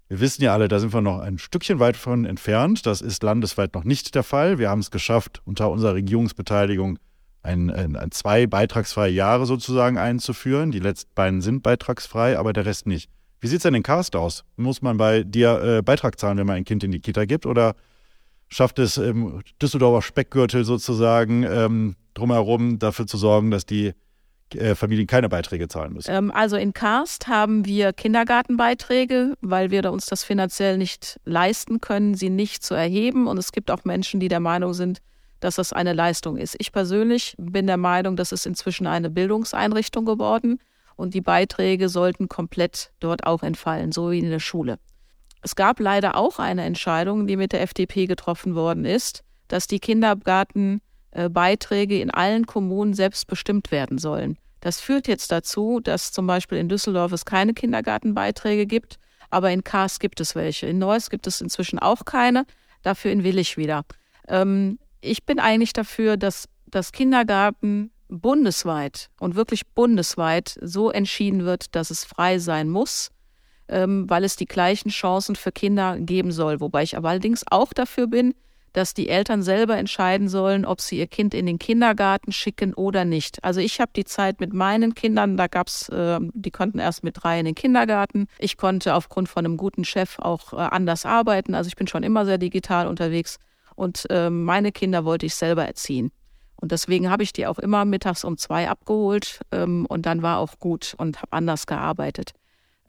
Wir wissen ja alle, da sind wir noch ein Stückchen weit von entfernt. Das ist landesweit noch nicht der Fall. Wir haben es geschafft, unter unserer Regierungsbeteiligung ein, ein, ein zwei beitragsfreie Jahre sozusagen einzuführen. Die letzten beiden sind beitragsfrei, aber der Rest nicht. Wie sieht es denn in Cast aus? Muss man bei dir äh, Beitrag zahlen, wenn man ein Kind in die Kita gibt? Oder schafft es im Düsseldorfer Speckgürtel sozusagen ähm, drumherum dafür zu sorgen, dass die äh, Familien keine Beiträge zahlen müssen? Ähm, also in Karst haben wir Kindergartenbeiträge, weil wir uns das finanziell nicht leisten können, sie nicht zu erheben. Und es gibt auch Menschen, die der Meinung sind, dass das eine Leistung ist. Ich persönlich bin der Meinung, das ist inzwischen eine Bildungseinrichtung geworden und die Beiträge sollten komplett dort auch entfallen, so wie in der Schule. Es gab leider auch eine Entscheidung, die mit der FDP getroffen worden ist, dass die Kindergartenbeiträge in allen Kommunen selbst bestimmt werden sollen. Das führt jetzt dazu, dass zum Beispiel in Düsseldorf es keine Kindergartenbeiträge gibt, aber in Kars gibt es welche. In Neuss gibt es inzwischen auch keine, dafür in Willig wieder. Ähm, ich bin eigentlich dafür, dass das Kindergarten bundesweit und wirklich bundesweit so entschieden wird, dass es frei sein muss ähm, weil es die gleichen Chancen für Kinder geben soll. Wobei ich aber allerdings auch dafür bin, dass die Eltern selber entscheiden sollen, ob sie ihr Kind in den Kindergarten schicken oder nicht. Also ich habe die Zeit mit meinen Kindern, da gab's, äh, die konnten erst mit drei in den Kindergarten. Ich konnte aufgrund von einem guten Chef auch äh, anders arbeiten. Also ich bin schon immer sehr digital unterwegs und äh, meine Kinder wollte ich selber erziehen. Und deswegen habe ich die auch immer mittags um zwei abgeholt ähm, und dann war auch gut und habe anders gearbeitet.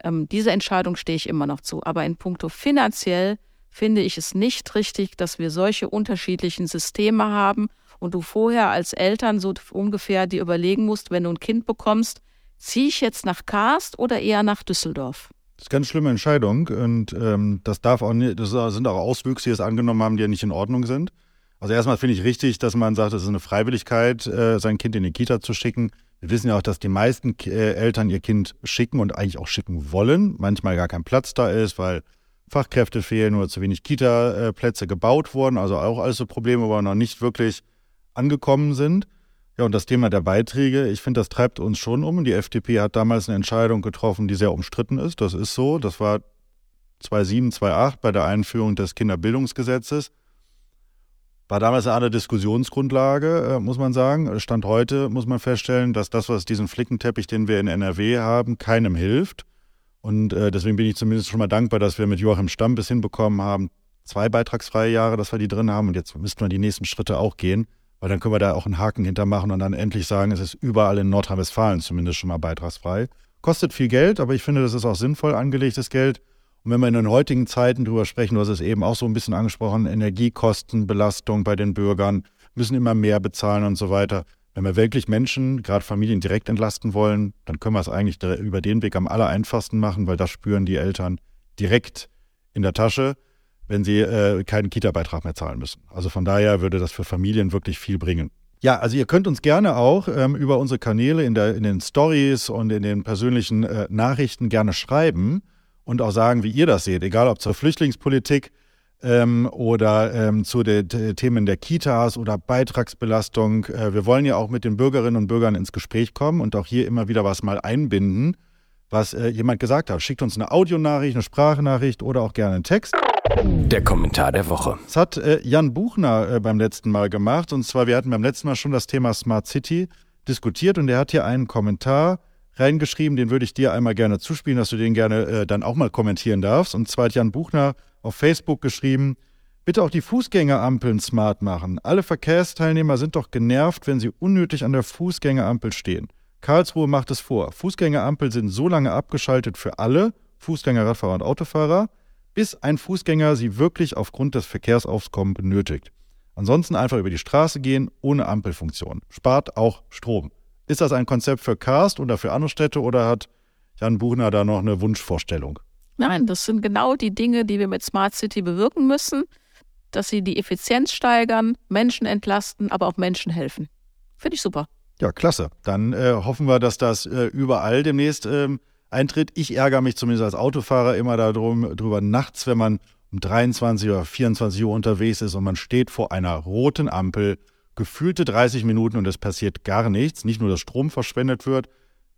Ähm, diese Entscheidung stehe ich immer noch zu. Aber in puncto finanziell finde ich es nicht richtig, dass wir solche unterschiedlichen Systeme haben und du vorher als Eltern so ungefähr dir überlegen musst, wenn du ein Kind bekommst, ziehe ich jetzt nach Karst oder eher nach Düsseldorf? Das ist eine ganz schlimme Entscheidung und ähm, das darf auch nicht, das sind auch Auswüchse, die es angenommen haben, die ja nicht in Ordnung sind. Also erstmal finde ich richtig, dass man sagt, es ist eine Freiwilligkeit, äh, sein Kind in die Kita zu schicken. Wir wissen ja auch, dass die meisten äh, Eltern ihr Kind schicken und eigentlich auch schicken wollen. Manchmal gar kein Platz da ist, weil Fachkräfte fehlen oder zu wenig Kita-Plätze gebaut wurden. Also auch alles so Probleme, wo wir noch nicht wirklich angekommen sind. Ja, und das Thema der Beiträge, ich finde, das treibt uns schon um. Die FDP hat damals eine Entscheidung getroffen, die sehr umstritten ist. Das ist so. Das war 2007, 2008 bei der Einführung des Kinderbildungsgesetzes. War damals eine Diskussionsgrundlage, äh, muss man sagen. Stand heute muss man feststellen, dass das, was diesen Flickenteppich, den wir in NRW haben, keinem hilft. Und äh, deswegen bin ich zumindest schon mal dankbar, dass wir mit Joachim Stamm bis hinbekommen haben, zwei beitragsfreie Jahre, dass wir die drin haben. Und jetzt müssten wir die nächsten Schritte auch gehen, weil dann können wir da auch einen Haken hintermachen und dann endlich sagen, es ist überall in Nordrhein-Westfalen zumindest schon mal beitragsfrei. Kostet viel Geld, aber ich finde, das ist auch sinnvoll angelegtes Geld. Und wenn wir in den heutigen Zeiten drüber sprechen, du hast es eben auch so ein bisschen angesprochen, Energiekostenbelastung bei den Bürgern, müssen immer mehr bezahlen und so weiter. Wenn wir wirklich Menschen, gerade Familien direkt entlasten wollen, dann können wir es eigentlich über den Weg am aller einfachsten machen, weil das spüren die Eltern direkt in der Tasche, wenn sie äh, keinen Kita-Beitrag mehr zahlen müssen. Also von daher würde das für Familien wirklich viel bringen. Ja, also ihr könnt uns gerne auch ähm, über unsere Kanäle in, der, in den Stories und in den persönlichen äh, Nachrichten gerne schreiben und auch sagen, wie ihr das seht, egal ob zur Flüchtlingspolitik ähm, oder ähm, zu den Themen der Kitas oder Beitragsbelastung. Äh, wir wollen ja auch mit den Bürgerinnen und Bürgern ins Gespräch kommen und auch hier immer wieder was mal einbinden, was äh, jemand gesagt hat. Schickt uns eine Audionachricht, eine Sprachnachricht oder auch gerne einen Text. Der Kommentar der Woche. Das hat äh, Jan Buchner äh, beim letzten Mal gemacht. Und zwar, wir hatten beim letzten Mal schon das Thema Smart City diskutiert und er hat hier einen Kommentar reingeschrieben, den würde ich dir einmal gerne zuspielen, dass du den gerne äh, dann auch mal kommentieren darfst. Und zwar Jan Buchner auf Facebook geschrieben, bitte auch die Fußgängerampeln smart machen. Alle Verkehrsteilnehmer sind doch genervt, wenn sie unnötig an der Fußgängerampel stehen. Karlsruhe macht es vor. Fußgängerampeln sind so lange abgeschaltet für alle, Fußgänger, Radfahrer und Autofahrer, bis ein Fußgänger sie wirklich aufgrund des Verkehrsaufkommens benötigt. Ansonsten einfach über die Straße gehen ohne Ampelfunktion. Spart auch Strom. Ist das ein Konzept für Karst oder für andere Städte oder hat Jan Buchner da noch eine Wunschvorstellung? Nein, das sind genau die Dinge, die wir mit Smart City bewirken müssen. dass sie die Effizienz steigern, Menschen entlasten, aber auch Menschen helfen. Finde ich super. Ja, klasse. Dann äh, hoffen wir, dass das äh, überall demnächst ähm, eintritt. Ich ärgere mich zumindest als Autofahrer immer darum, drüber nachts, wenn man um 23 oder 24 Uhr unterwegs ist und man steht vor einer roten Ampel, gefühlte 30 Minuten und es passiert gar nichts. Nicht nur, dass Strom verschwendet wird,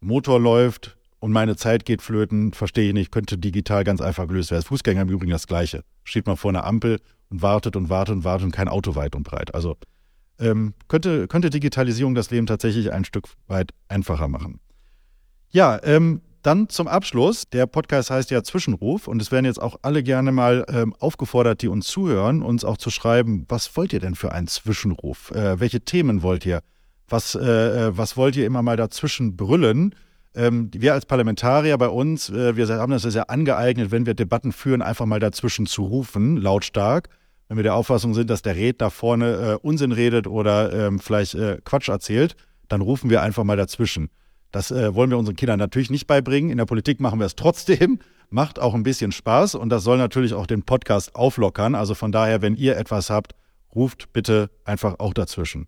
Motor läuft und meine Zeit geht flöten, verstehe ich nicht, könnte digital ganz einfach gelöst werden. Fußgänger im Übrigen das Gleiche. Steht man vor einer Ampel und wartet und wartet und wartet und kein Auto weit und breit. Also ähm, könnte, könnte Digitalisierung das Leben tatsächlich ein Stück weit einfacher machen. Ja, ähm, dann zum Abschluss. Der Podcast heißt ja Zwischenruf und es werden jetzt auch alle gerne mal ähm, aufgefordert, die uns zuhören, uns auch zu schreiben, was wollt ihr denn für einen Zwischenruf? Äh, welche Themen wollt ihr? Was, äh, äh was wollt ihr immer mal dazwischen brüllen? Ähm, wir als Parlamentarier bei uns, äh, wir haben das ja angeeignet, wenn wir Debatten führen, einfach mal dazwischen zu rufen, lautstark wenn wir der Auffassung sind, dass der Redner vorne äh, Unsinn redet oder ähm, vielleicht äh, Quatsch erzählt, dann rufen wir einfach mal dazwischen. Das äh, wollen wir unseren Kindern natürlich nicht beibringen. In der Politik machen wir es trotzdem. Macht auch ein bisschen Spaß und das soll natürlich auch den Podcast auflockern. Also von daher, wenn ihr etwas habt, ruft bitte einfach auch dazwischen.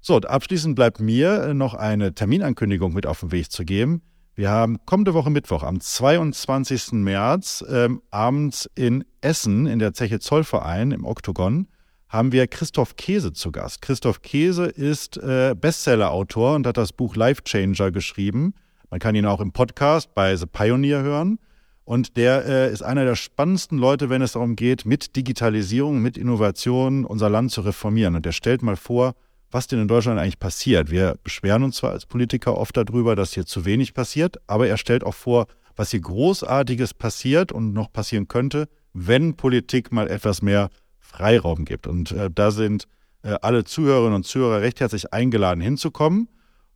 So, abschließend bleibt mir äh, noch eine Terminankündigung mit auf den Weg zu geben. Wir haben kommende Woche Mittwoch am 22. März ähm, abends in Essen in der Zeche Zollverein im Oktogon haben wir Christoph Käse zu Gast. Christoph Käse ist äh, Bestseller-Autor und hat das Buch Life Changer geschrieben. Man kann ihn auch im Podcast bei The Pioneer hören. Und der äh, ist einer der spannendsten Leute, wenn es darum geht, mit Digitalisierung, mit Innovation unser Land zu reformieren. Und der stellt mal vor, was denn in Deutschland eigentlich passiert. Wir beschweren uns zwar als Politiker oft darüber, dass hier zu wenig passiert, aber er stellt auch vor, was hier Großartiges passiert und noch passieren könnte, wenn Politik mal etwas mehr Freiraum gibt. Und äh, da sind äh, alle Zuhörerinnen und Zuhörer recht herzlich eingeladen hinzukommen.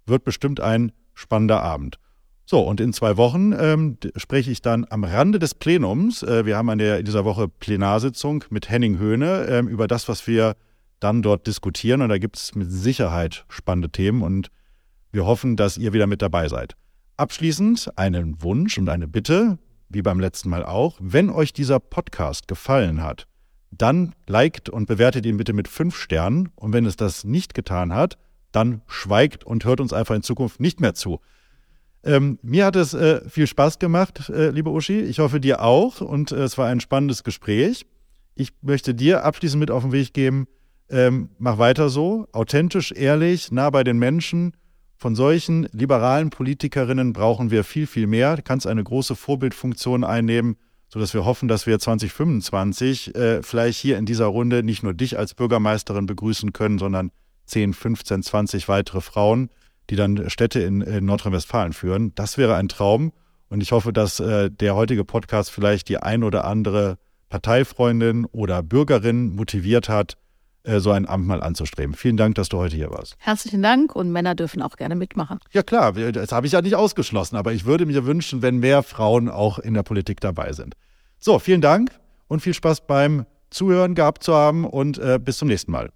Wird bestimmt ein spannender Abend. So, und in zwei Wochen ähm, spreche ich dann am Rande des Plenums. Äh, wir haben an der, in dieser Woche Plenarsitzung mit Henning Höhne ähm, über das, was wir dann dort diskutieren. Und da gibt es mit Sicherheit spannende Themen und wir hoffen, dass ihr wieder mit dabei seid. Abschließend einen Wunsch und eine Bitte, wie beim letzten Mal auch. Wenn euch dieser Podcast gefallen hat, dann liked und bewertet ihn bitte mit fünf Sternen. Und wenn es das nicht getan hat, dann schweigt und hört uns einfach in Zukunft nicht mehr zu. Ähm, mir hat es äh, viel Spaß gemacht, äh, liebe Uschi. Ich hoffe dir auch. Und äh, es war ein spannendes Gespräch. Ich möchte dir abschließend mit auf den Weg geben, ähm, mach weiter so, authentisch, ehrlich, nah bei den Menschen. Von solchen liberalen Politikerinnen brauchen wir viel, viel mehr. Du kannst eine große Vorbildfunktion einnehmen, sodass wir hoffen, dass wir 2025 äh, vielleicht hier in dieser Runde nicht nur dich als Bürgermeisterin begrüßen können, sondern 10, 15, 20 weitere Frauen, die dann Städte in, in Nordrhein-Westfalen führen. Das wäre ein Traum. Und ich hoffe, dass äh, der heutige Podcast vielleicht die ein oder andere Parteifreundin oder Bürgerin motiviert hat, so ein Amt mal anzustreben. Vielen Dank, dass du heute hier warst. Herzlichen Dank und Männer dürfen auch gerne mitmachen. Ja klar, das habe ich ja nicht ausgeschlossen, aber ich würde mir wünschen, wenn mehr Frauen auch in der Politik dabei sind. So, vielen Dank und viel Spaß beim Zuhören gehabt zu haben und äh, bis zum nächsten Mal.